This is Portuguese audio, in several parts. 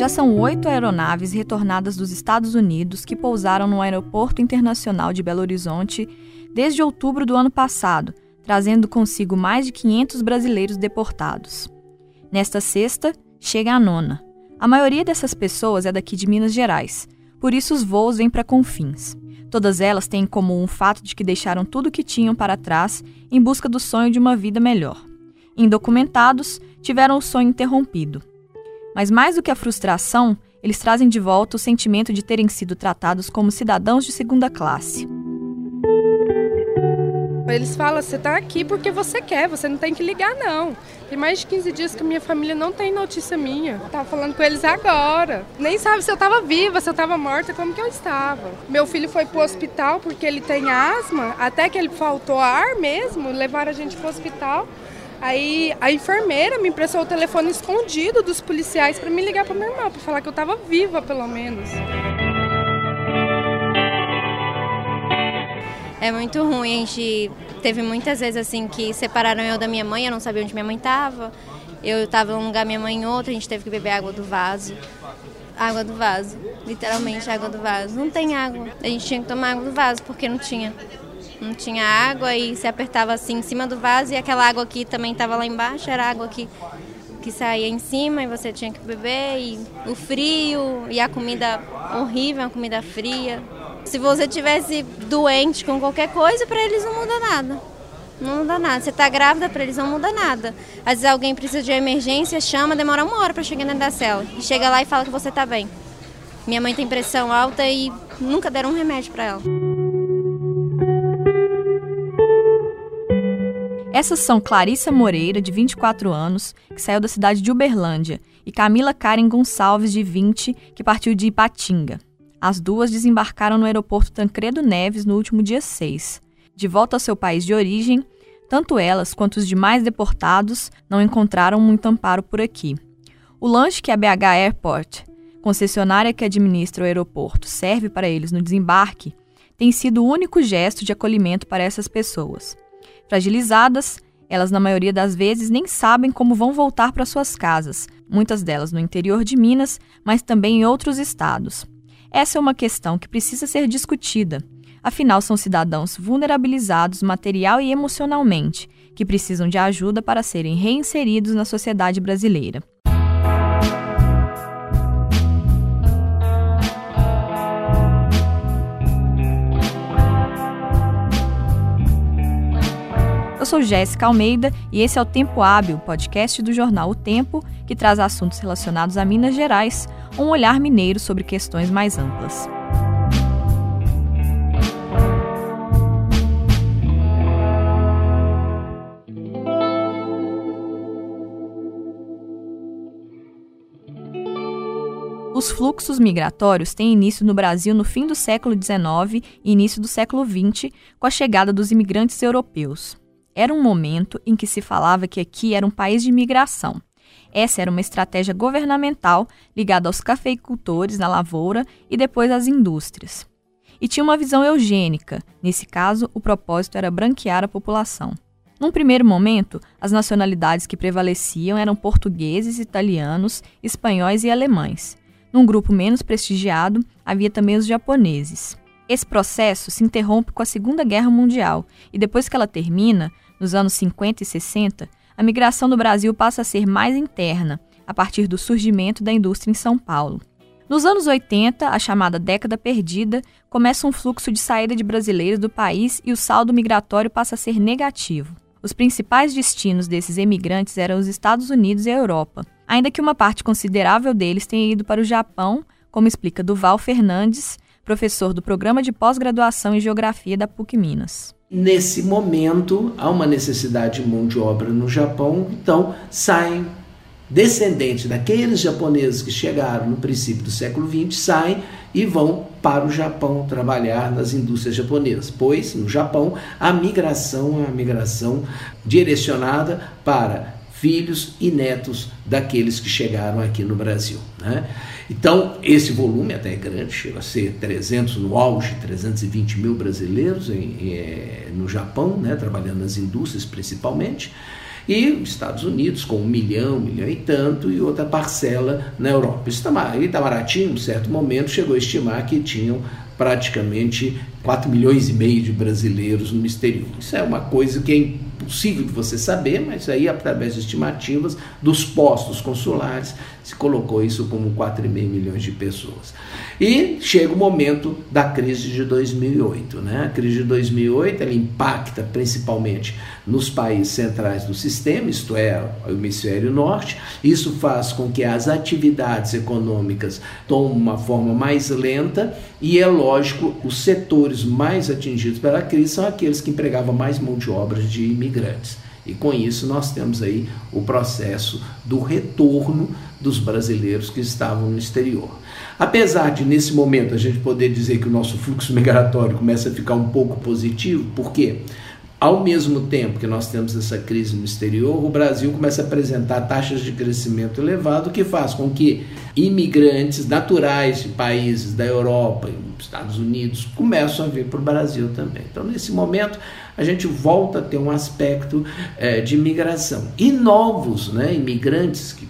Já são oito aeronaves retornadas dos Estados Unidos que pousaram no Aeroporto Internacional de Belo Horizonte desde outubro do ano passado, trazendo consigo mais de 500 brasileiros deportados. Nesta sexta, chega a nona. A maioria dessas pessoas é daqui de Minas Gerais, por isso os voos vêm para Confins. Todas elas têm em comum o fato de que deixaram tudo o que tinham para trás em busca do sonho de uma vida melhor. Indocumentados, tiveram o sonho interrompido. Mas mais do que a frustração, eles trazem de volta o sentimento de terem sido tratados como cidadãos de segunda classe. Eles falam, você está aqui porque você quer, você não tem que ligar não. Tem mais de 15 dias que minha família não tem notícia minha. Tava falando com eles agora. Nem sabe se eu estava viva, se eu estava morta, como que eu estava. Meu filho foi pro hospital porque ele tem asma, até que ele faltou ar mesmo, levaram a gente pro hospital. Aí a enfermeira me emprestou o telefone escondido dos policiais para me ligar para minha irmã, para falar que eu estava viva pelo menos. É muito ruim, a gente teve muitas vezes assim que separaram eu da minha mãe, eu não sabia onde minha mãe estava. Eu estava em um lugar, minha mãe em outro, a gente teve que beber água do vaso. Água do vaso, literalmente água do vaso. Não tem água. A gente tinha que tomar água do vaso porque não tinha. Não tinha água e se apertava assim em cima do vaso e aquela água aqui também estava lá embaixo, era água que, que saía em cima e você tinha que beber. E o frio e a comida horrível, a comida fria. Se você tivesse doente com qualquer coisa, para eles não muda nada. Não muda nada. Você está grávida, para eles não muda nada. Às vezes alguém precisa de emergência, chama, demora uma hora para chegar dentro da cela. E chega lá e fala que você está bem. Minha mãe tem pressão alta e nunca deram um remédio para ela. Essas são Clarissa Moreira, de 24 anos, que saiu da cidade de Uberlândia, e Camila Karen Gonçalves, de 20, que partiu de Ipatinga. As duas desembarcaram no aeroporto Tancredo Neves no último dia 6. De volta ao seu país de origem, tanto elas quanto os demais deportados não encontraram muito amparo por aqui. O lanche que a BH Airport, concessionária que administra o aeroporto, serve para eles no desembarque, tem sido o único gesto de acolhimento para essas pessoas. Fragilizadas, elas na maioria das vezes nem sabem como vão voltar para suas casas, muitas delas no interior de Minas, mas também em outros estados. Essa é uma questão que precisa ser discutida. Afinal, são cidadãos vulnerabilizados material e emocionalmente, que precisam de ajuda para serem reinseridos na sociedade brasileira. Sou Jéssica Almeida e esse é o Tempo Hábil, podcast do jornal O Tempo, que traz assuntos relacionados a Minas Gerais, um olhar mineiro sobre questões mais amplas. Os fluxos migratórios têm início no Brasil no fim do século XIX e início do século XX, com a chegada dos imigrantes europeus. Era um momento em que se falava que aqui era um país de imigração. Essa era uma estratégia governamental ligada aos cafeicultores na lavoura e depois às indústrias. E tinha uma visão eugênica, nesse caso, o propósito era branquear a população. Num primeiro momento, as nacionalidades que prevaleciam eram portugueses, italianos, espanhóis e alemães. Num grupo menos prestigiado, havia também os japoneses. Esse processo se interrompe com a Segunda Guerra Mundial e depois que ela termina, nos anos 50 e 60, a migração do Brasil passa a ser mais interna, a partir do surgimento da indústria em São Paulo. Nos anos 80, a chamada década perdida, começa um fluxo de saída de brasileiros do país e o saldo migratório passa a ser negativo. Os principais destinos desses emigrantes eram os Estados Unidos e a Europa, ainda que uma parte considerável deles tenha ido para o Japão, como explica Duval Fernandes, professor do programa de pós-graduação em Geografia da PUC Minas. Nesse momento, há uma necessidade de mão de obra no Japão, então saem descendentes daqueles japoneses que chegaram no princípio do século XX, saem e vão para o Japão trabalhar nas indústrias japonesas, pois no Japão a migração é uma migração direcionada para filhos e netos daqueles que chegaram aqui no Brasil. Né? Então, esse volume até é grande, chega a ser 300 no auge, 320 mil brasileiros em, em, eh, no Japão, né, trabalhando nas indústrias principalmente, e Estados Unidos com um milhão, um milhão e tanto, e outra parcela na Europa. Itamaraty, em um certo momento, chegou a estimar que tinham praticamente 4 milhões e meio de brasileiros no exterior. Isso é uma coisa que é possível de você saber, mas aí através de estimativas dos postos consulares se colocou isso como 4,5 milhões de pessoas. E chega o momento da crise de 2008. Né? A crise de 2008 ela impacta principalmente nos países centrais do sistema, isto é, o hemisfério norte. Isso faz com que as atividades econômicas tomem uma forma mais lenta e é lógico, os setores mais atingidos pela crise são aqueles que empregavam mais mão de obra de imigrantes. E com isso nós temos aí o processo do retorno dos brasileiros que estavam no exterior. Apesar de nesse momento a gente poder dizer que o nosso fluxo migratório começa a ficar um pouco positivo, por quê? Ao mesmo tempo que nós temos essa crise no exterior, o Brasil começa a apresentar taxas de crescimento elevado, que faz com que imigrantes naturais de países da Europa e Estados Unidos começam a vir para o Brasil também. Então, nesse momento, a gente volta a ter um aspecto é, de imigração. E novos né, imigrantes que,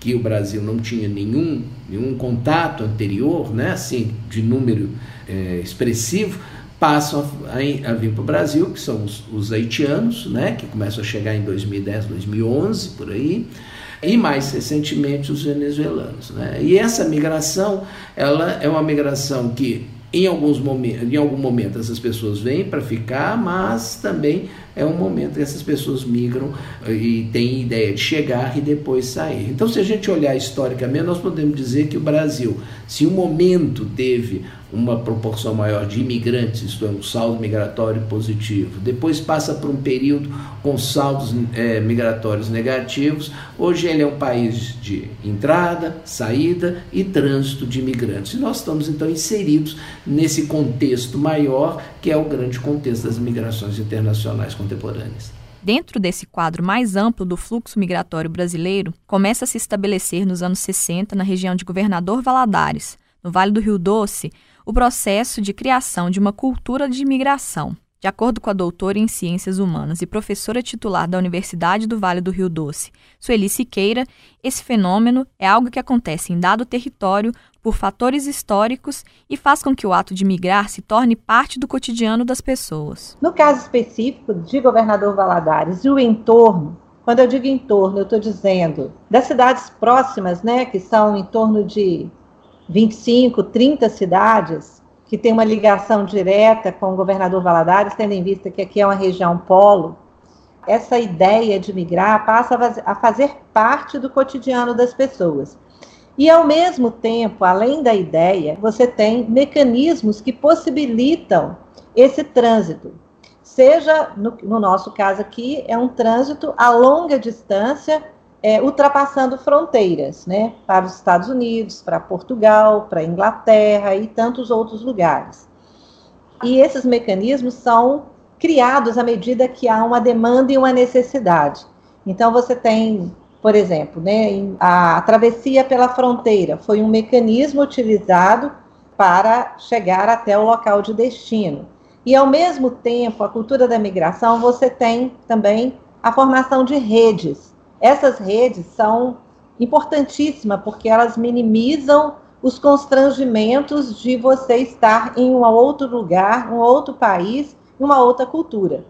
que o Brasil não tinha nenhum, nenhum contato anterior, né, assim, de número é, expressivo, passam a, a vir para o Brasil, que são os, os, haitianos, né, que começam a chegar em 2010, 2011, por aí, e mais recentemente os venezuelanos. Né? E essa migração, ela é uma migração que em, alguns momentos, em algum momento essas pessoas vêm para ficar, mas também é um momento que essas pessoas migram eh, e têm ideia de chegar e depois sair. Então, se a gente olhar historicamente, nós podemos dizer que o Brasil, se um momento teve uma proporção maior de imigrantes, isto é, um saldo migratório positivo. Depois passa por um período com saldos é, migratórios negativos. Hoje ele é um país de entrada, saída e trânsito de imigrantes. E nós estamos então inseridos nesse contexto maior, que é o grande contexto das migrações internacionais contemporâneas. Dentro desse quadro mais amplo do fluxo migratório brasileiro, começa a se estabelecer nos anos 60 na região de Governador Valadares, no Vale do Rio Doce, o processo de criação de uma cultura de imigração. De acordo com a doutora em Ciências Humanas e professora titular da Universidade do Vale do Rio Doce, Sueli Siqueira, esse fenômeno é algo que acontece em dado território por fatores históricos e faz com que o ato de migrar se torne parte do cotidiano das pessoas. No caso específico de Governador Valadares e o entorno, quando eu digo entorno, eu estou dizendo das cidades próximas, né, que são em torno de 25, 30 cidades que tem uma ligação direta com o governador Valadares, tendo em vista que aqui é uma região polo, essa ideia de migrar passa a fazer parte do cotidiano das pessoas. E, ao mesmo tempo, além da ideia, você tem mecanismos que possibilitam esse trânsito. Seja, no, no nosso caso aqui, é um trânsito a longa distância é, ultrapassando fronteiras, né, para os Estados Unidos, para Portugal, para Inglaterra e tantos outros lugares. E esses mecanismos são criados à medida que há uma demanda e uma necessidade. Então você tem, por exemplo, né, a travessia pela fronteira foi um mecanismo utilizado para chegar até o local de destino. E ao mesmo tempo, a cultura da migração, você tem também a formação de redes essas redes são importantíssimas porque elas minimizam os constrangimentos de você estar em um outro lugar, um outro país, uma outra cultura.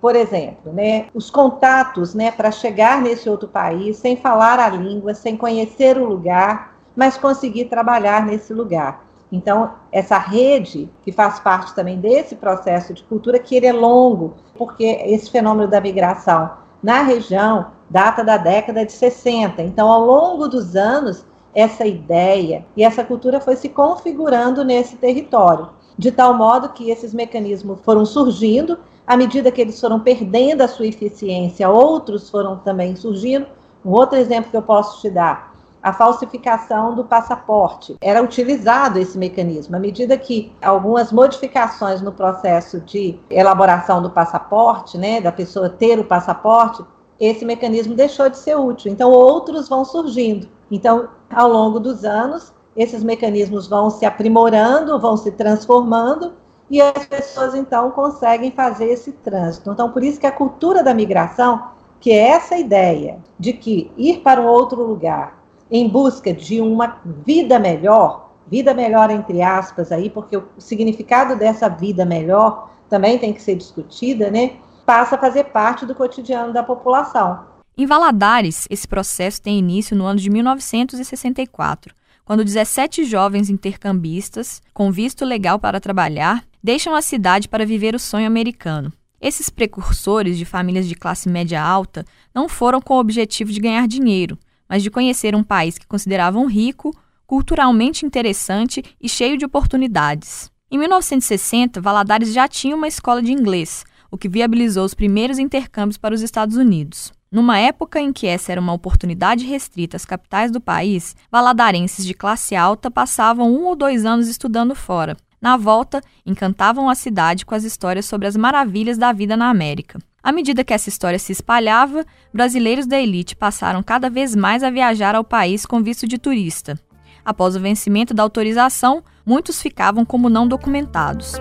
Por exemplo, né, os contatos né, para chegar nesse outro país sem falar a língua, sem conhecer o lugar, mas conseguir trabalhar nesse lugar. Então, essa rede, que faz parte também desse processo de cultura, que ele é longo, porque esse fenômeno da migração na região data da década de 60. Então, ao longo dos anos, essa ideia e essa cultura foi se configurando nesse território, de tal modo que esses mecanismos foram surgindo, à medida que eles foram perdendo a sua eficiência, outros foram também surgindo. Um outro exemplo que eu posso te dar, a falsificação do passaporte. Era utilizado esse mecanismo. À medida que algumas modificações no processo de elaboração do passaporte, né, da pessoa ter o passaporte, esse mecanismo deixou de ser útil. Então, outros vão surgindo. Então, ao longo dos anos, esses mecanismos vão se aprimorando, vão se transformando, e as pessoas, então, conseguem fazer esse trânsito. Então, por isso que a cultura da migração, que é essa ideia de que ir para um outro lugar em busca de uma vida melhor, vida melhor entre aspas aí, porque o significado dessa vida melhor também tem que ser discutida, né? Passa a fazer parte do cotidiano da população. Em Valadares, esse processo tem início no ano de 1964, quando 17 jovens intercambistas, com visto legal para trabalhar, deixam a cidade para viver o sonho americano. Esses precursores de famílias de classe média alta não foram com o objetivo de ganhar dinheiro, mas de conhecer um país que consideravam rico, culturalmente interessante e cheio de oportunidades. Em 1960, Valadares já tinha uma escola de inglês, o que viabilizou os primeiros intercâmbios para os Estados Unidos. Numa época em que essa era uma oportunidade restrita às capitais do país, valadarenses de classe alta passavam um ou dois anos estudando fora. Na volta, encantavam a cidade com as histórias sobre as maravilhas da vida na América. À medida que essa história se espalhava, brasileiros da elite passaram cada vez mais a viajar ao país com visto de turista. Após o vencimento da autorização, muitos ficavam como não documentados.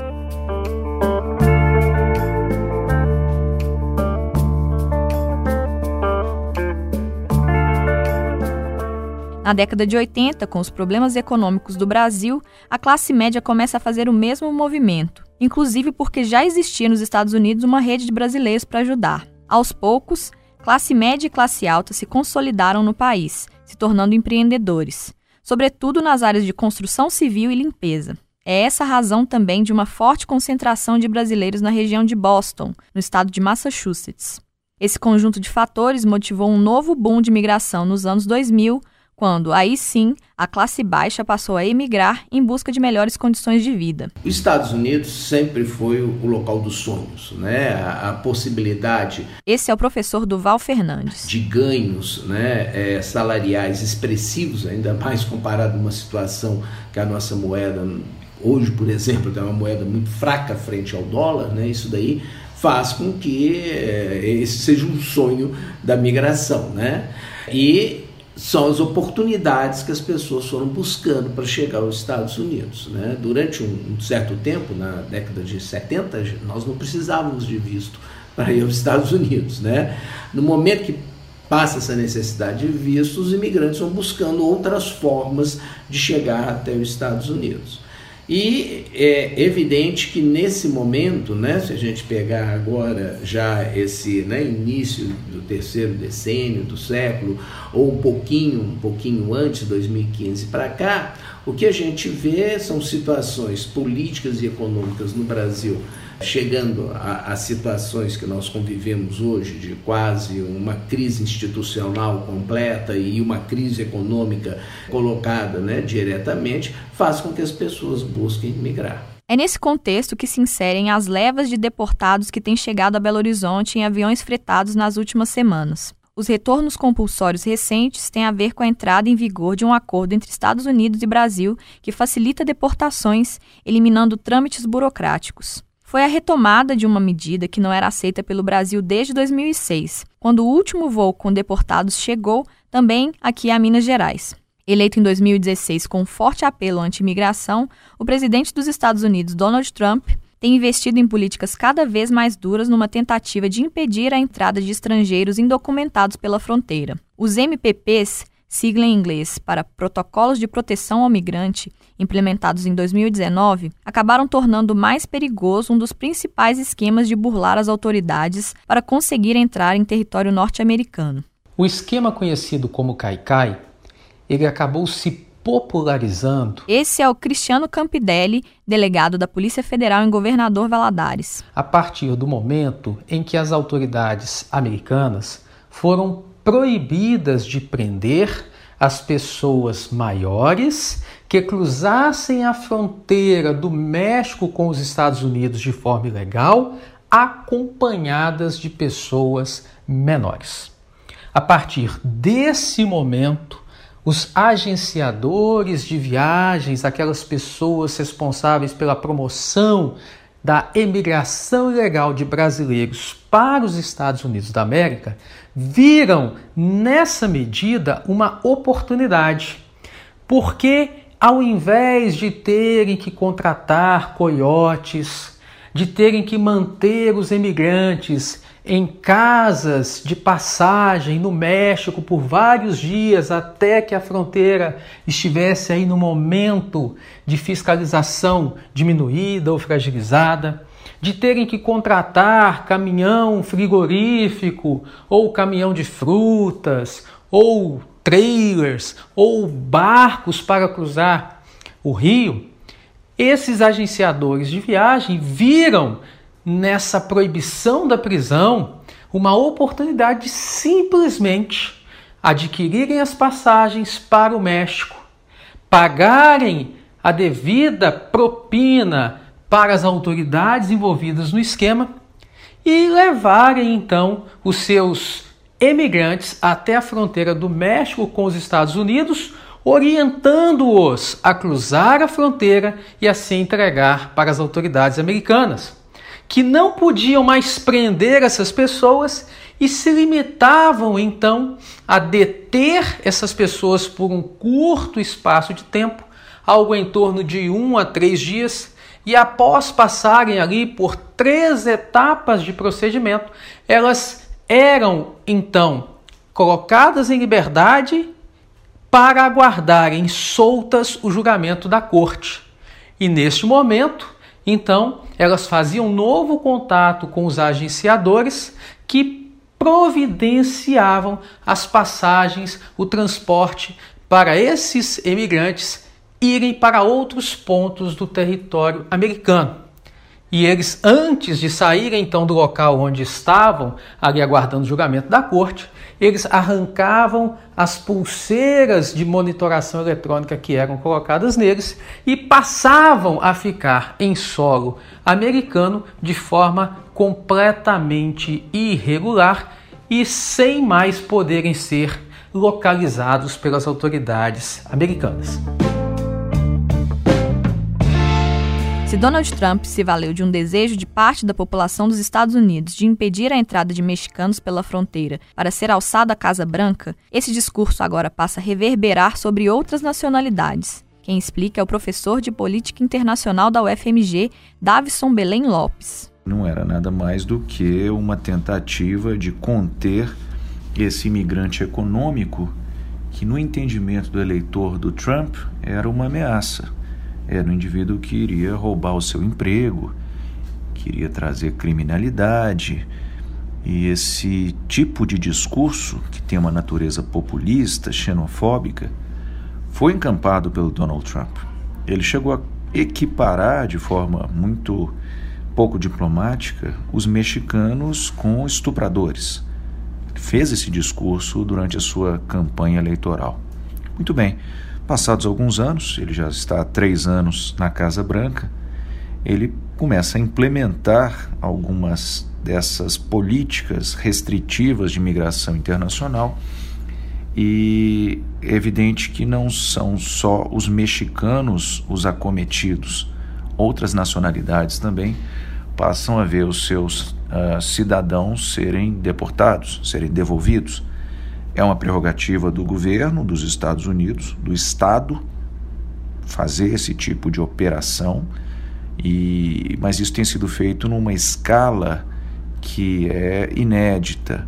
Na década de 80, com os problemas econômicos do Brasil, a classe média começa a fazer o mesmo movimento, inclusive porque já existia nos Estados Unidos uma rede de brasileiros para ajudar. Aos poucos, classe média e classe alta se consolidaram no país, se tornando empreendedores, sobretudo nas áreas de construção civil e limpeza. É essa a razão também de uma forte concentração de brasileiros na região de Boston, no estado de Massachusetts. Esse conjunto de fatores motivou um novo boom de migração nos anos 2000, quando, aí sim, a classe baixa passou a emigrar em busca de melhores condições de vida. Os Estados Unidos sempre foi o local dos sonhos, né? A, a possibilidade. Esse é o professor Duval Fernandes. De ganhos né, é, salariais expressivos, ainda mais comparado a uma situação que a nossa moeda, hoje, por exemplo, tem uma moeda muito fraca frente ao dólar, né? Isso daí faz com que é, esse seja um sonho da migração, né? E são as oportunidades que as pessoas foram buscando para chegar aos Estados Unidos. Né? Durante um, certo tempo, na década de 70, nós não precisávamos de visto para ir aos Estados Unidos. Né? No momento que passa essa necessidade de visto, os imigrantes vão buscando outras formas de chegar até os Estados Unidos. E é evidente que nesse momento, né, se a gente pegar agora já esse né, início do terceiro decênio do século, ou um pouquinho, um pouquinho antes, 2015 para cá, o que a gente vê são situações políticas e econômicas no Brasil chegando a, a, situações que nós convivemos hoje, de quase uma crise institucional completa e uma crise econômica colocada né, diretamente, faz com que as pessoas busquem migrar. É nesse contexto que se inserem as levas de deportados que têm chegado a Belo Horizonte em aviões fretados nas últimas semanas. Os retornos compulsórios recentes têm a ver com a entrada em vigor de um acordo entre Estados Unidos e Brasil que facilita deportações, eliminando trâmites burocráticos foi a retomada de uma medida que não era aceita pelo Brasil desde 2006, quando o último voo com deportados chegou também aqui a Minas Gerais. Eleito em 2016 com um forte apelo anti-imigração, o presidente dos Estados Unidos, Donald Trump, tem investido em políticas cada vez mais duras numa tentativa de impedir a entrada de estrangeiros indocumentados pela fronteira. Os MPPs sigla em inglês para Protocolos de Proteção ao Migrante, implementados em 2019, acabaram tornando mais perigoso um dos principais esquemas de burlar as autoridades para conseguir entrar em território norte-americano. O esquema conhecido como Caicai, ele acabou se popularizando. Esse é o Cristiano Campidelli, delegado da Polícia Federal em Governador Valadares. A partir do momento em que as autoridades americanas foram proibidas de prender as pessoas maiores que cruzassem a fronteira do México com os Estados Unidos de forma ilegal, acompanhadas de pessoas menores. A partir desse momento, os agenciadores de viagens, aquelas pessoas responsáveis pela promoção da emigração ilegal de brasileiros para os Estados Unidos da América viram nessa medida uma oportunidade, porque ao invés de terem que contratar coiotes, de terem que manter os emigrantes em casas de passagem no México por vários dias até que a fronteira estivesse aí no momento de fiscalização diminuída ou fragilizada, de terem que contratar caminhão frigorífico ou caminhão de frutas ou trailers ou barcos para cruzar o rio, esses agenciadores de viagem viram nessa proibição da prisão uma oportunidade de simplesmente adquirirem as passagens para o México, pagarem a devida propina para as autoridades envolvidas no esquema e levarem então os seus emigrantes até a fronteira do México com os Estados Unidos, orientando-os a cruzar a fronteira e assim entregar para as autoridades americanas que não podiam mais prender essas pessoas e se limitavam então a deter essas pessoas por um curto espaço de tempo, algo em torno de um a três dias, e após passarem ali por três etapas de procedimento, elas eram então colocadas em liberdade para aguardarem soltas o julgamento da corte. E neste momento, então, elas faziam novo contato com os agenciadores que providenciavam as passagens, o transporte para esses emigrantes irem para outros pontos do território americano. E eles, antes de saírem então do local onde estavam, ali aguardando o julgamento da corte, eles arrancavam as pulseiras de monitoração eletrônica que eram colocadas neles e passavam a ficar em solo americano de forma completamente irregular e sem mais poderem ser localizados pelas autoridades americanas. Se Donald Trump se valeu de um desejo de parte da população dos Estados Unidos de impedir a entrada de mexicanos pela fronteira para ser alçado à Casa Branca, esse discurso agora passa a reverberar sobre outras nacionalidades. Quem explica é o professor de Política Internacional da UFMG, Davison Belém Lopes. Não era nada mais do que uma tentativa de conter esse imigrante econômico que, no entendimento do eleitor do Trump, era uma ameaça era um indivíduo que iria roubar o seu emprego, queria trazer criminalidade. E esse tipo de discurso, que tem uma natureza populista, xenofóbica, foi encampado pelo Donald Trump. Ele chegou a equiparar de forma muito pouco diplomática os mexicanos com estupradores. Fez esse discurso durante a sua campanha eleitoral. Muito bem. Passados alguns anos, ele já está há três anos na Casa Branca, ele começa a implementar algumas dessas políticas restritivas de migração internacional e é evidente que não são só os mexicanos os acometidos, outras nacionalidades também passam a ver os seus uh, cidadãos serem deportados, serem devolvidos. É uma prerrogativa do governo dos Estados Unidos, do Estado, fazer esse tipo de operação, e, mas isso tem sido feito numa escala que é inédita,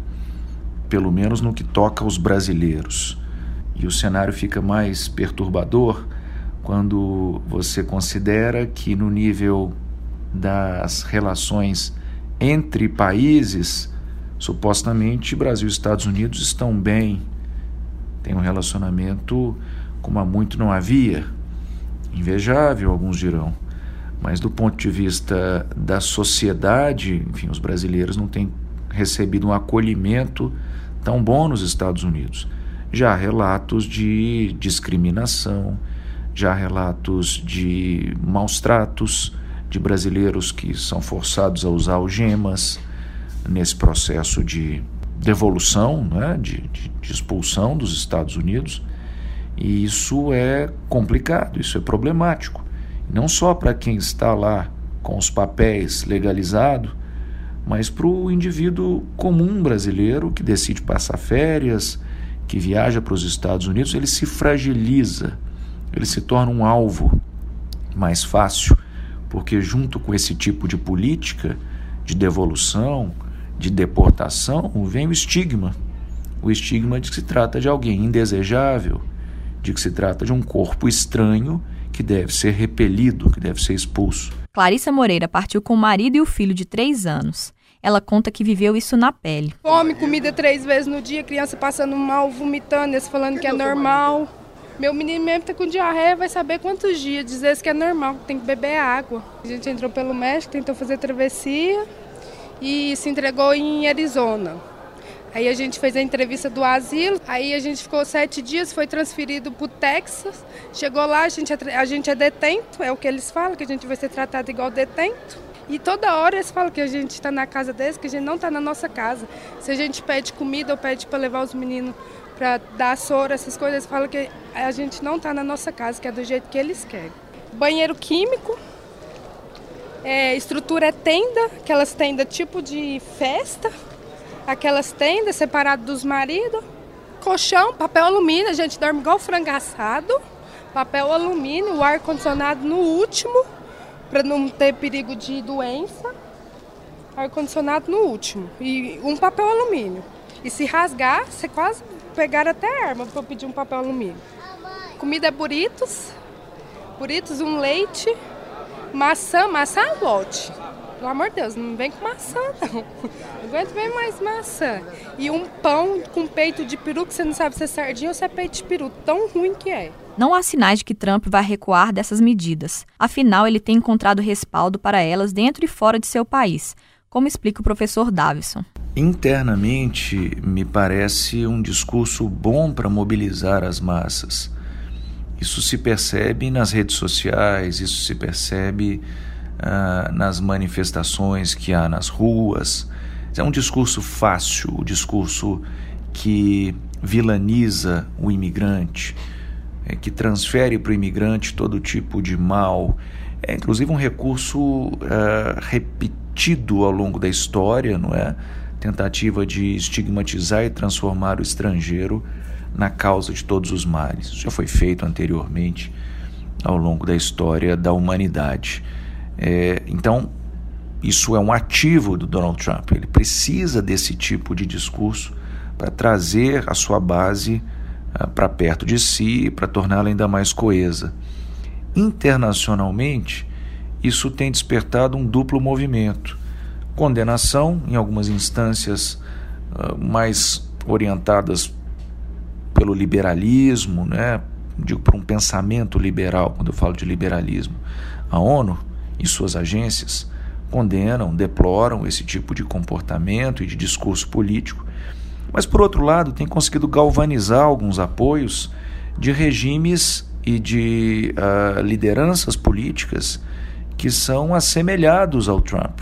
pelo menos no que toca aos brasileiros. E o cenário fica mais perturbador quando você considera que, no nível das relações entre países, Supostamente, Brasil e Estados Unidos estão bem, têm um relacionamento como há muito não havia. Invejável, alguns dirão. Mas do ponto de vista da sociedade, enfim, os brasileiros não têm recebido um acolhimento tão bom nos Estados Unidos. Já há relatos de discriminação, já há relatos de maus tratos de brasileiros que são forçados a usar algemas, nesse processo de devolução, né, de, de, de expulsão dos Estados Unidos. E isso é complicado, isso é problemático. Não só para quem está lá com os papéis legalizado, mas para o indivíduo comum brasileiro que decide passar férias, que viaja para os Estados Unidos, ele se fragiliza, ele se torna um alvo mais fácil, porque junto com esse tipo de política de devolução, de deportação, vem o estigma. O estigma de que se trata de alguém indesejável, de que se trata de um corpo estranho que deve ser repelido, que deve ser expulso. Clarissa Moreira partiu com o marido e o filho de três anos. Ela conta que viveu isso na pele. Come comida três vezes no dia, criança passando mal, vomitando, eles falando que é normal. Meu menino mesmo tá com diarreia, vai saber quantos dias, dizer que é normal, que tem que beber água. A gente entrou pelo México, tentou fazer travessia e se entregou em Arizona. Aí a gente fez a entrevista do asilo, aí a gente ficou sete dias, foi transferido para o Texas. Chegou lá, a gente, é, a gente é detento, é o que eles falam, que a gente vai ser tratado igual detento. E toda hora eles falam que a gente está na casa deles, que a gente não está na nossa casa. Se a gente pede comida ou pede para levar os meninos para dar soro, essas coisas, eles falam que a gente não está na nossa casa, que é do jeito que eles querem. Banheiro químico, é, estrutura é tenda, aquelas tendas tipo de festa aquelas tendas separadas dos maridos, colchão, papel alumínio, a gente dorme igual frango assado, papel alumínio, o ar-condicionado no último, para não ter perigo de doença, ar-condicionado no último, e um papel alumínio. E se rasgar, você quase pegar até arma para pedir um papel alumínio. Comida é burritos, burritos, um leite, maçã, maçã é lote. Pelo amor de Deus, não vem com maçã, não. Não aguento ver mais maçã. E um pão com peito de peru, que você não sabe se é sardinha ou se é peito de peru. Tão ruim que é. Não há sinais de que Trump vai recuar dessas medidas. Afinal, ele tem encontrado respaldo para elas dentro e fora de seu país, como explica o professor Davison. Internamente, me parece um discurso bom para mobilizar as massas. Isso se percebe nas redes sociais, isso se percebe uh, nas manifestações que há nas ruas. É um discurso fácil, o um discurso que vilaniza o imigrante, é, que transfere para o imigrante todo tipo de mal. É inclusive um recurso uh, repetido ao longo da história, não é? Tentativa de estigmatizar e transformar o estrangeiro na causa de todos os males. Isso já foi feito anteriormente ao longo da história da humanidade. É, então, isso é um ativo do Donald Trump. Ele precisa desse tipo de discurso para trazer a sua base uh, para perto de si, para torná-la ainda mais coesa. Internacionalmente, isso tem despertado um duplo movimento: condenação, em algumas instâncias uh, mais orientadas pelo liberalismo, né? digo por um pensamento liberal, quando eu falo de liberalismo. A ONU e suas agências condenam, deploram esse tipo de comportamento e de discurso político, mas por outro lado tem conseguido galvanizar alguns apoios de regimes e de uh, lideranças políticas que são assemelhados ao Trump.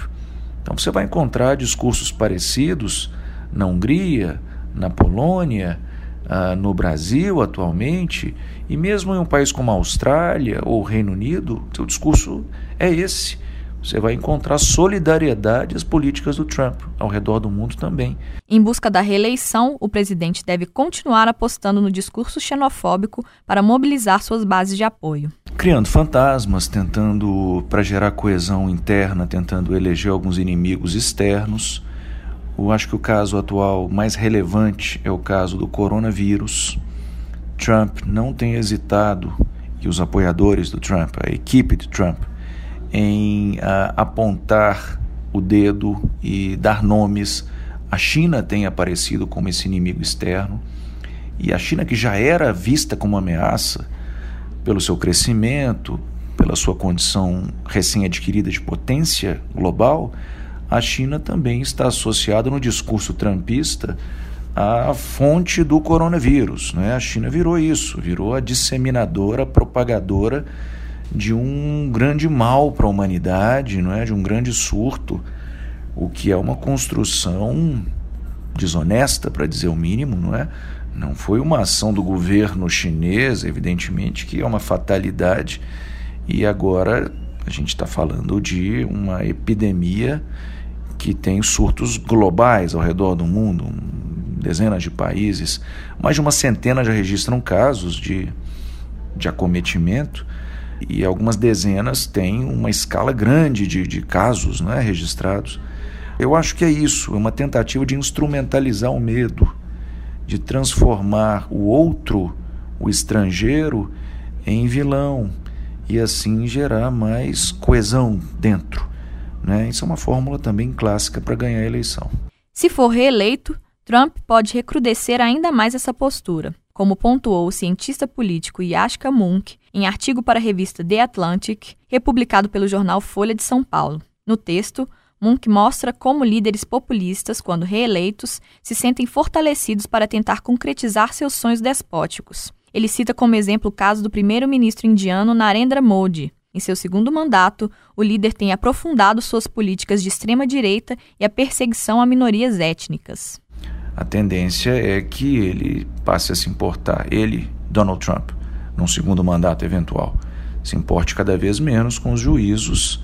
Então você vai encontrar discursos parecidos na Hungria, na Polônia, uh, no Brasil atualmente, e mesmo em um país como a Austrália ou o Reino Unido, seu discurso é esse. Você vai encontrar solidariedade às políticas do Trump ao redor do mundo também. Em busca da reeleição, o presidente deve continuar apostando no discurso xenofóbico para mobilizar suas bases de apoio. Criando fantasmas, tentando, para gerar coesão interna, tentando eleger alguns inimigos externos. Eu acho que o caso atual mais relevante é o caso do coronavírus. Trump não tem hesitado, e os apoiadores do Trump, a equipe de Trump, em uh, apontar o dedo e dar nomes. A China tem aparecido como esse inimigo externo, e a China, que já era vista como ameaça pelo seu crescimento, pela sua condição recém-adquirida de potência global, a China também está associada no discurso trumpista à fonte do coronavírus. Né? A China virou isso, virou a disseminadora, propagadora de um grande mal para a humanidade, não é? de um grande surto, o que é uma construção desonesta, para dizer o mínimo, não é? Não foi uma ação do governo chinês, evidentemente, que é uma fatalidade, e agora A gente está falando de uma epidemia que tem surtos globais ao redor do mundo, dezenas de países, mais de uma centena já registram casos de, de acometimento e algumas dezenas têm uma escala grande de, de casos né, registrados. Eu acho que é isso, é uma tentativa de instrumentalizar o medo, de transformar o outro, o estrangeiro, em vilão e assim gerar mais coesão dentro. Né? Isso é uma fórmula também clássica para ganhar a eleição. Se for reeleito, Trump pode recrudescer ainda mais essa postura, como pontuou o cientista político Yashka Munk em artigo para a revista The Atlantic, republicado pelo jornal Folha de São Paulo. No texto, Munk mostra como líderes populistas, quando reeleitos, se sentem fortalecidos para tentar concretizar seus sonhos despóticos. Ele cita como exemplo o caso do primeiro-ministro indiano Narendra Modi, em seu segundo mandato, o líder tem aprofundado suas políticas de extrema-direita e a perseguição a minorias étnicas. A tendência é que ele passe a se importar, ele, Donald Trump, num segundo mandato eventual, se importe cada vez menos com os juízos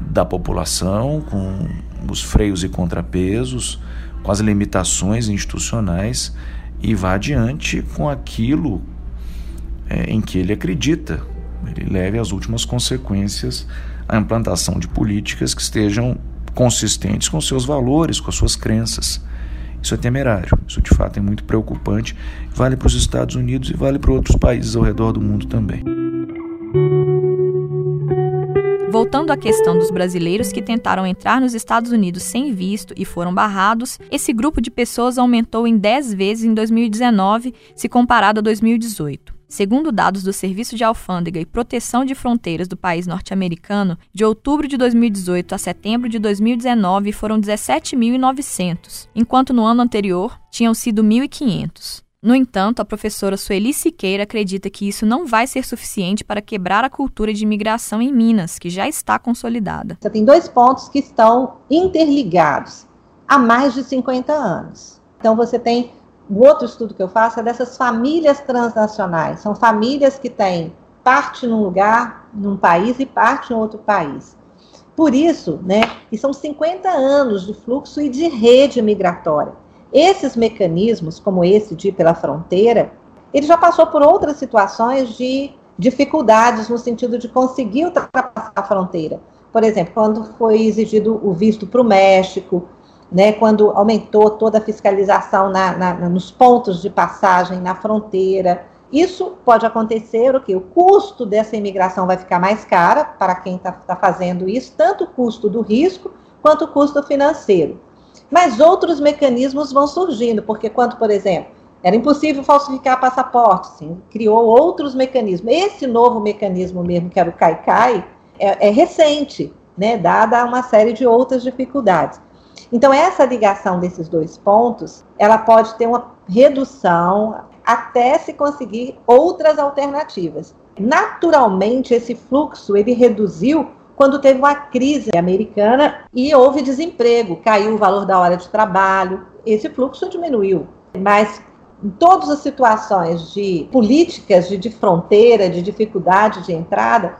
da população, com os freios e contrapesos, com as limitações institucionais e vá adiante com aquilo é, em que ele acredita, ele leve às últimas consequências a implantação de políticas que estejam consistentes com seus valores, com as suas crenças. Isso é temerário, isso de fato é muito preocupante, vale para os Estados Unidos e vale para outros países ao redor do mundo também. Voltando à questão dos brasileiros que tentaram entrar nos Estados Unidos sem visto e foram barrados, esse grupo de pessoas aumentou em 10 vezes em 2019, se comparado a 2018. Segundo dados do Serviço de Alfândega e Proteção de Fronteiras do país norte-americano, de outubro de 2018 a setembro de 2019 foram 17.900, enquanto no ano anterior tinham sido 1.500. No entanto, a professora Sueli Siqueira acredita que isso não vai ser suficiente para quebrar a cultura de imigração em Minas, que já está consolidada. Você tem dois pontos que estão interligados há mais de 50 anos. Então, você tem o outro estudo que eu faço é dessas famílias transnacionais. São famílias que têm parte num lugar, num país, e parte em outro país. Por isso, né, e são 50 anos de fluxo e de rede migratória. Esses mecanismos, como esse de ir pela fronteira, ele já passou por outras situações de dificuldades no sentido de conseguir ultrapassar a fronteira. Por exemplo, quando foi exigido o visto para o México, né, quando aumentou toda a fiscalização na, na, nos pontos de passagem na fronteira. Isso pode acontecer o que? O custo dessa imigração vai ficar mais cara para quem está tá fazendo isso, tanto o custo do risco quanto o custo financeiro. Mas outros mecanismos vão surgindo, porque quando, por exemplo, era impossível falsificar passaporte, sim, criou outros mecanismos. Esse novo mecanismo mesmo, que era o CAICAI, é, é recente, né, dada uma série de outras dificuldades. Então, essa ligação desses dois pontos, ela pode ter uma redução até se conseguir outras alternativas. Naturalmente, esse fluxo ele reduziu quando teve uma crise americana e houve desemprego, caiu o valor da hora de trabalho, esse fluxo diminuiu. Mas em todas as situações de políticas de, de fronteira, de dificuldade de entrada,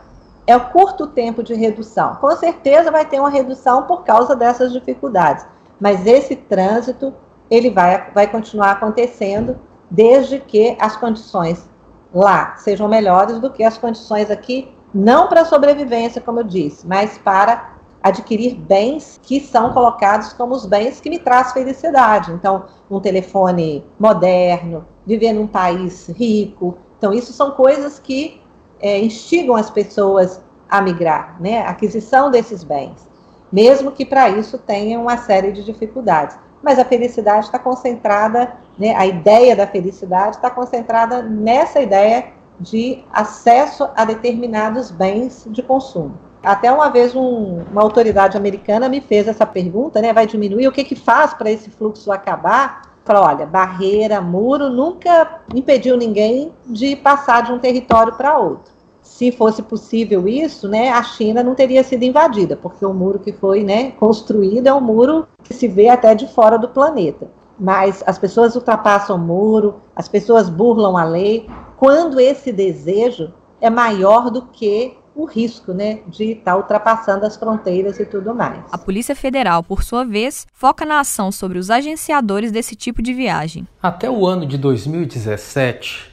é o curto tempo de redução. Com certeza vai ter uma redução por causa dessas dificuldades, mas esse trânsito ele vai, vai continuar acontecendo desde que as condições lá sejam melhores do que as condições aqui, não para sobrevivência, como eu disse, mas para adquirir bens que são colocados como os bens que me traz felicidade. Então, um telefone moderno, viver num país rico. Então, isso são coisas que é, instigam as pessoas a migrar, né? A aquisição desses bens, mesmo que para isso tenha uma série de dificuldades. Mas a felicidade está concentrada, né? A ideia da felicidade está concentrada nessa ideia de acesso a determinados bens de consumo. Até uma vez um, uma autoridade americana me fez essa pergunta, né? Vai diminuir? O que que faz para esse fluxo acabar? Falou, olha, barreira, muro nunca impediu ninguém de passar de um território para outro se fosse possível isso, né, a China não teria sido invadida, porque o muro que foi né, construído é um muro que se vê até de fora do planeta. Mas as pessoas ultrapassam o muro, as pessoas burlam a lei, quando esse desejo é maior do que o risco né, de estar tá ultrapassando as fronteiras e tudo mais. A Polícia Federal, por sua vez, foca na ação sobre os agenciadores desse tipo de viagem. Até o ano de 2017,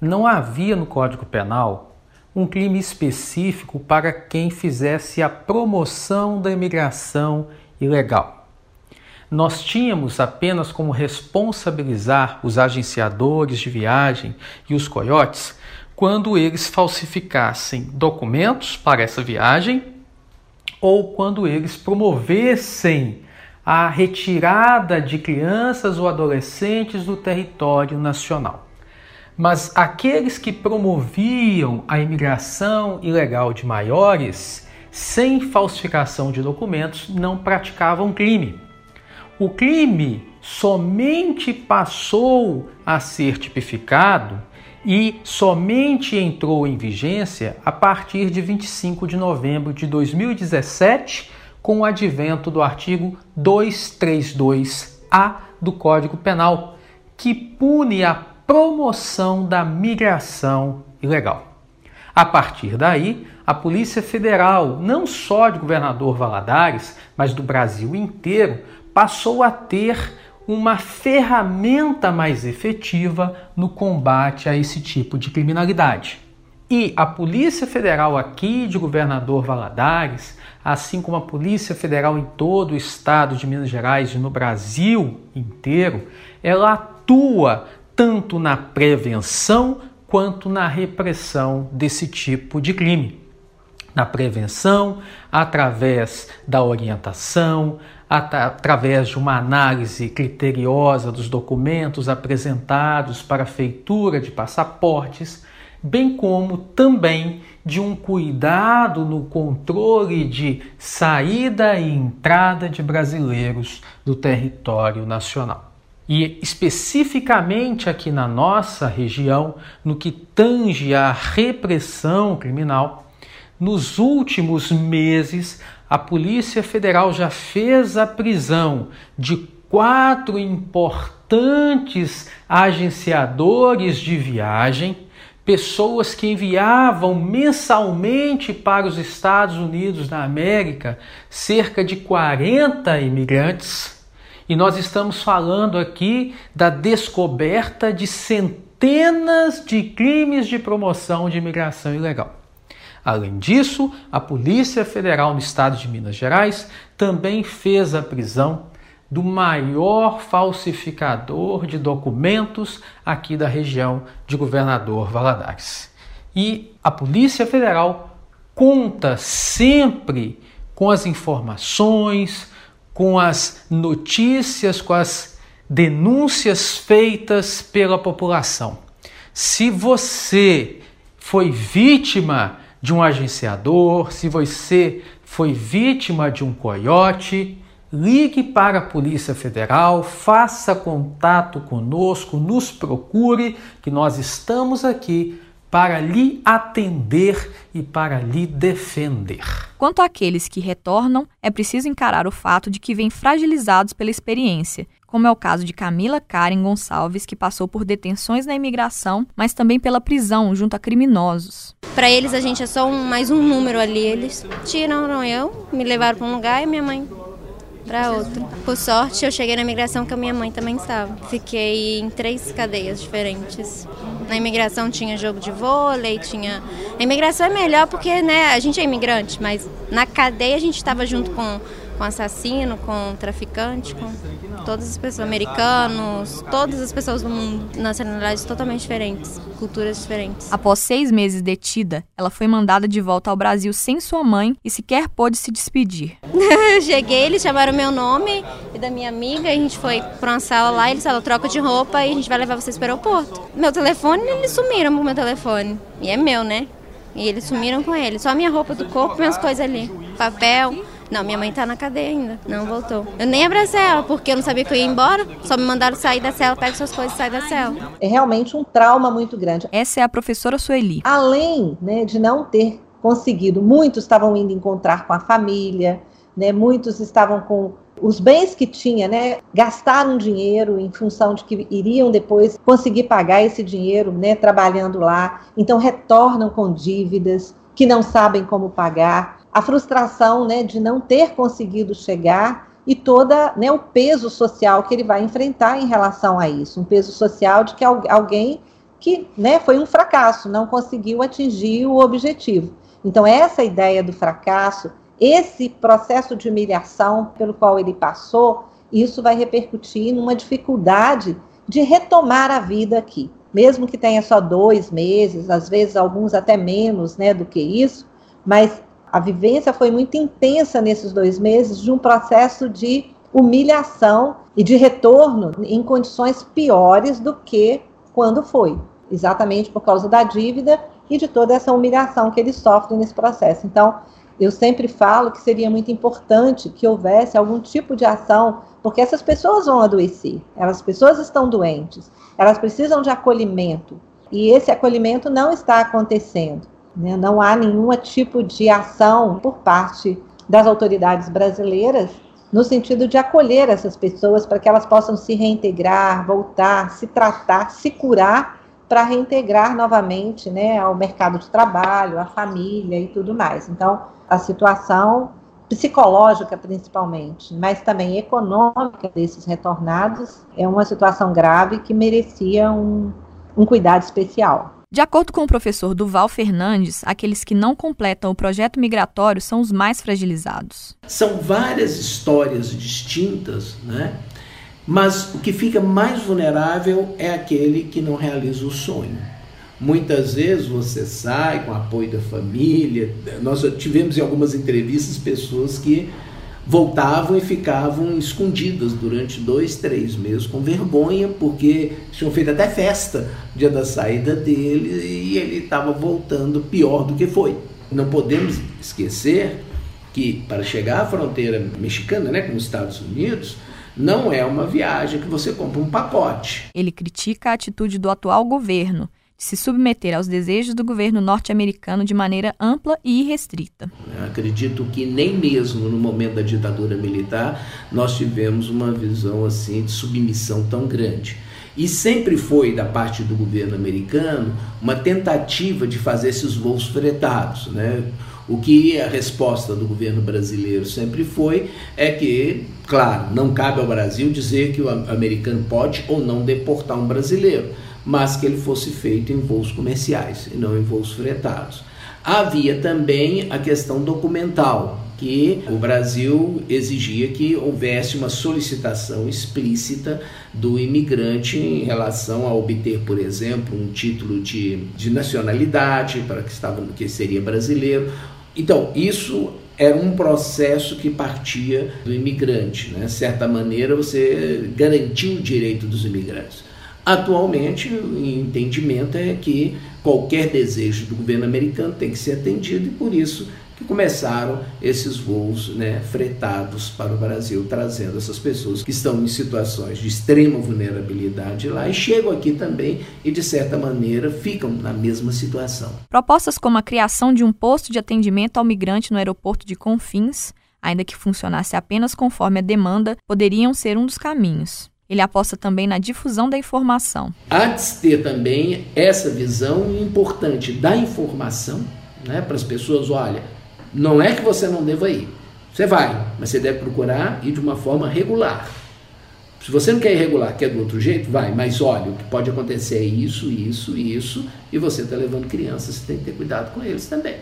não havia no Código Penal um crime específico para quem fizesse a promoção da imigração ilegal. Nós tínhamos apenas como responsabilizar os agenciadores de viagem e os coiotes quando eles falsificassem documentos para essa viagem ou quando eles promovessem a retirada de crianças ou adolescentes do território nacional. Mas aqueles que promoviam a imigração ilegal de maiores, sem falsificação de documentos, não praticavam crime. O crime somente passou a ser tipificado e somente entrou em vigência a partir de 25 de novembro de 2017, com o advento do artigo 232-A do Código Penal, que pune a promoção da migração ilegal. A partir daí, a Polícia Federal, não só de governador Valadares, mas do Brasil inteiro, passou a ter uma ferramenta mais efetiva no combate a esse tipo de criminalidade. E a Polícia Federal aqui de Governador Valadares, assim como a Polícia Federal em todo o estado de Minas Gerais e no Brasil inteiro, ela atua tanto na prevenção quanto na repressão desse tipo de crime. Na prevenção, através da orientação, através de uma análise criteriosa dos documentos apresentados para a feitura de passaportes, bem como também de um cuidado no controle de saída e entrada de brasileiros do território nacional. E especificamente aqui na nossa região, no que tange à repressão criminal, nos últimos meses a Polícia Federal já fez a prisão de quatro importantes agenciadores de viagem, pessoas que enviavam mensalmente para os Estados Unidos da América cerca de 40 imigrantes. E nós estamos falando aqui da descoberta de centenas de crimes de promoção de imigração ilegal. Além disso, a Polícia Federal no estado de Minas Gerais também fez a prisão do maior falsificador de documentos aqui da região de Governador Valadares. E a Polícia Federal conta sempre com as informações, com as notícias, com as denúncias feitas pela população. Se você foi vítima de um agenciador, se você foi vítima de um coiote, ligue para a Polícia Federal, faça contato conosco, nos procure, que nós estamos aqui para lhe atender e para lhe defender. Quanto àqueles que retornam, é preciso encarar o fato de que vêm fragilizados pela experiência como é o caso de Camila Karen Gonçalves, que passou por detenções na imigração, mas também pela prisão junto a criminosos. Para eles, a gente é só um, mais um número ali. Eles tiraram eu, me levaram para um lugar e minha mãe para outro. Por sorte, eu cheguei na imigração que a minha mãe também estava. Fiquei em três cadeias diferentes. Na imigração tinha jogo de vôlei, tinha. A imigração é melhor porque, né, a gente é imigrante, mas na cadeia a gente estava junto com com assassino, com traficante, com todas as pessoas, americanos, todas as pessoas do mundo, nacionalidades totalmente diferentes, culturas diferentes. Após seis meses detida, ela foi mandada de volta ao Brasil sem sua mãe e sequer pôde se despedir. Cheguei, eles chamaram meu nome e da minha amiga, a gente foi para uma sala lá, eles falaram, troca de roupa e a gente vai levar vocês para o aeroporto. Meu telefone, eles sumiram com meu telefone. E é meu, né? E eles sumiram com ele. Só a minha roupa do corpo e minhas coisas ali. Papel, não, minha mãe tá na cadeia ainda, não voltou. Eu nem abracei ela, porque eu não sabia que eu ia embora. Só me mandaram sair da cela, pega suas coisas e sai da cela. É realmente um trauma muito grande. Essa é a professora Sueli. Além né, de não ter conseguido, muitos estavam indo encontrar com a família, né, muitos estavam com os bens que tinha, né, gastaram dinheiro em função de que iriam depois conseguir pagar esse dinheiro, né, trabalhando lá. Então retornam com dívidas que não sabem como pagar, a frustração né, de não ter conseguido chegar e toda né, o peso social que ele vai enfrentar em relação a isso, um peso social de que alguém que né, foi um fracasso, não conseguiu atingir o objetivo. Então essa ideia do fracasso, esse processo de humilhação pelo qual ele passou, isso vai repercutir numa dificuldade de retomar a vida aqui, mesmo que tenha só dois meses, às vezes alguns até menos, né, do que isso, mas a vivência foi muito intensa nesses dois meses de um processo de humilhação e de retorno em condições piores do que quando foi, exatamente por causa da dívida e de toda essa humilhação que ele sofre nesse processo. Então, eu sempre falo que seria muito importante que houvesse algum tipo de ação, porque essas pessoas vão adoecer, as pessoas estão doentes, elas precisam de acolhimento, e esse acolhimento não está acontecendo. Né? Não há nenhum tipo de ação por parte das autoridades brasileiras no sentido de acolher essas pessoas para que elas possam se reintegrar, voltar, se tratar, se curar para reintegrar novamente né, ao mercado de trabalho, à família e tudo mais. Então, a situação psicológica principalmente, mas também econômica desses retornados é uma situação grave que merecia um, um cuidado especial. De acordo com o professor Duval Fernandes, aqueles que não completam o projeto migratório são os mais fragilizados. São várias histórias distintas, né? Mas o que fica mais vulnerável é aquele que não realiza o sonho. Muitas vezes você sai com apoio da família. Nós tivemos em algumas entrevistas pessoas que voltavam e ficavam escondidas durante dois, três meses com vergonha, porque tinham feito até festa dia da saída dele e ele estava voltando pior do que foi. Não podemos esquecer que para chegar à fronteira mexicana, né, com os Estados Unidos, não é uma viagem que você compra um pacote. Ele critica a atitude do atual governo se submeter aos desejos do governo norte-americano de maneira ampla e irrestrita. acredito que nem mesmo no momento da ditadura militar nós tivemos uma visão assim de submissão tão grande. E sempre foi da parte do governo americano uma tentativa de fazer esses voos fretados, né? O que a resposta do governo brasileiro sempre foi é que, claro, não cabe ao Brasil dizer que o americano pode ou não deportar um brasileiro mas que ele fosse feito em voos comerciais e não em voos fretados. Havia também a questão documental, que o Brasil exigia que houvesse uma solicitação explícita do imigrante em relação a obter, por exemplo, um título de, de nacionalidade para que estava que seria brasileiro. Então, isso era um processo que partia do imigrante, né? De certa maneira, você garantiu o direito dos imigrantes. Atualmente, o entendimento é que qualquer desejo do governo americano tem que ser atendido e por isso que começaram esses voos né, fretados para o Brasil, trazendo essas pessoas que estão em situações de extrema vulnerabilidade lá e chegam aqui também e, de certa maneira, ficam na mesma situação. Propostas como a criação de um posto de atendimento ao migrante no aeroporto de Confins, ainda que funcionasse apenas conforme a demanda, poderiam ser um dos caminhos. Ele aposta também na difusão da informação. Há de ter também essa visão importante da informação né, para as pessoas: olha, não é que você não deva ir, você vai, mas você deve procurar ir de uma forma regular. Se você não quer ir regular, quer do outro jeito, vai, mas olha, o que pode acontecer é isso, isso, isso, e você está levando crianças, você tem que ter cuidado com eles também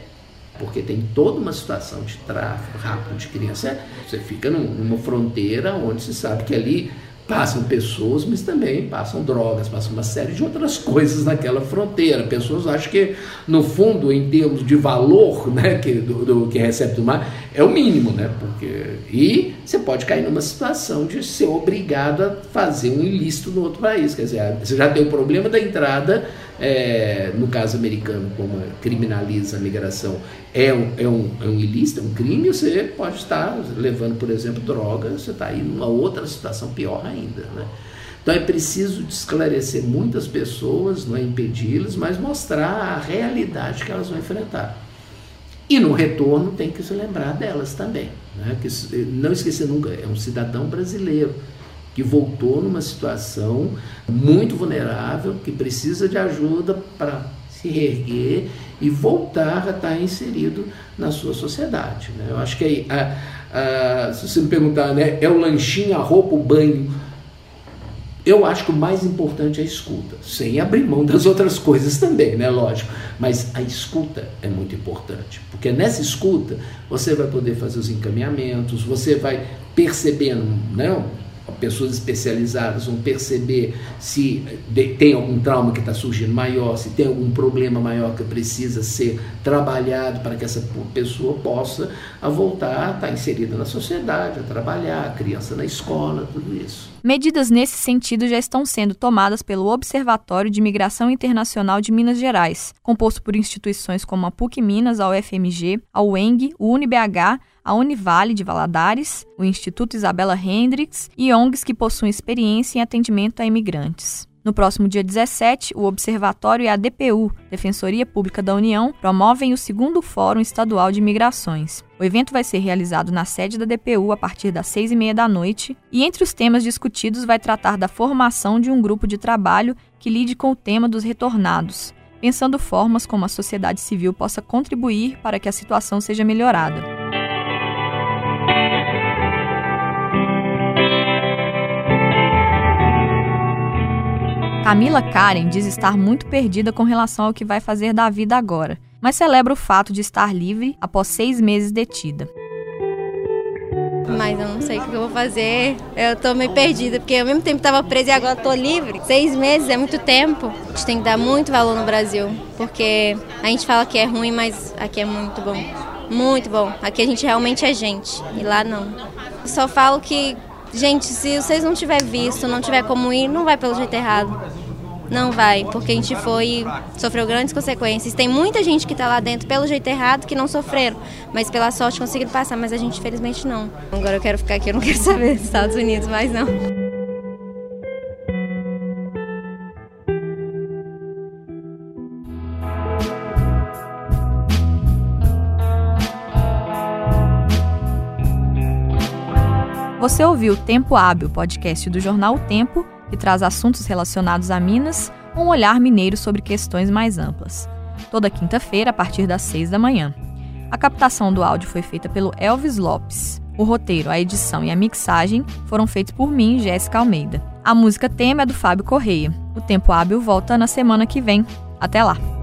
porque tem toda uma situação de tráfico rápido de criança. Você fica numa fronteira onde se sabe que ali passam pessoas, mas também passam drogas, passam uma série de outras coisas naquela fronteira. Pessoas acham que, no fundo, em termos de valor né, que, do, do, que recebe do mar, é o mínimo, né? Porque, e você pode cair numa situação de ser obrigado a fazer um ilícito no outro país. Quer dizer, você já tem o problema da entrada é, no caso americano, como criminaliza a migração, é um, é, um, é um ilícito, é um crime, você pode estar levando, por exemplo, drogas, você está aí numa outra situação pior ainda. Né? Então é preciso esclarecer muitas pessoas, não é impedi-las, mas mostrar a realidade que elas vão enfrentar. E no retorno tem que se lembrar delas também. Né? Que, não esquecer nunca, é um cidadão brasileiro que voltou numa situação muito vulnerável, que precisa de ajuda para se reerguer e voltar a estar inserido na sua sociedade. Né? Eu acho que a, a, se você me perguntar, né, é o lanchinho, a roupa, o banho. Eu acho que o mais importante é a escuta, sem abrir mão das outras coisas também, né? Lógico. Mas a escuta é muito importante, porque nessa escuta você vai poder fazer os encaminhamentos, você vai percebendo, não? Pessoas especializadas vão perceber se tem algum trauma que está surgindo maior, se tem algum problema maior que precisa ser trabalhado para que essa pessoa possa a voltar a estar inserida na sociedade, a trabalhar, a criança na escola, tudo isso. Medidas nesse sentido já estão sendo tomadas pelo Observatório de Migração Internacional de Minas Gerais, composto por instituições como a PUC Minas, a UFMG, a UENG, o UniBH, a Univale de Valadares, o Instituto Isabela Hendricks e ONGs que possuem experiência em atendimento a imigrantes. No próximo dia 17, o Observatório e a DPU, Defensoria Pública da União, promovem o segundo Fórum Estadual de Migrações. O evento vai ser realizado na sede da DPU a partir das seis e meia da noite e, entre os temas discutidos, vai tratar da formação de um grupo de trabalho que lide com o tema dos retornados, pensando formas como a sociedade civil possa contribuir para que a situação seja melhorada. Camila Karen diz estar muito perdida com relação ao que vai fazer da vida agora, mas celebra o fato de estar livre após seis meses detida. Mas eu não sei o que eu vou fazer. Eu tô meio perdida, porque ao mesmo tempo estava presa e agora tô livre. Seis meses é muito tempo. A gente tem que dar muito valor no Brasil, porque a gente fala que é ruim, mas aqui é muito bom. Muito bom. Aqui a gente realmente é gente, e lá não. Eu só falo que Gente, se vocês não tiver visto, não tiver como ir, não vai pelo jeito errado. Não vai, porque a gente foi sofreu grandes consequências. Tem muita gente que está lá dentro pelo jeito errado que não sofreram, mas pela sorte conseguiram passar, mas a gente infelizmente não. Agora eu quero ficar aqui, eu não quero saber dos Estados Unidos mais não. Você ouviu Tempo Hábil, podcast do jornal o Tempo, que traz assuntos relacionados a Minas, um olhar mineiro sobre questões mais amplas. Toda quinta-feira, a partir das seis da manhã. A captação do áudio foi feita pelo Elvis Lopes. O roteiro, a edição e a mixagem foram feitos por mim, Jéssica Almeida. A música tema é do Fábio Correia. O Tempo Hábil volta na semana que vem. Até lá!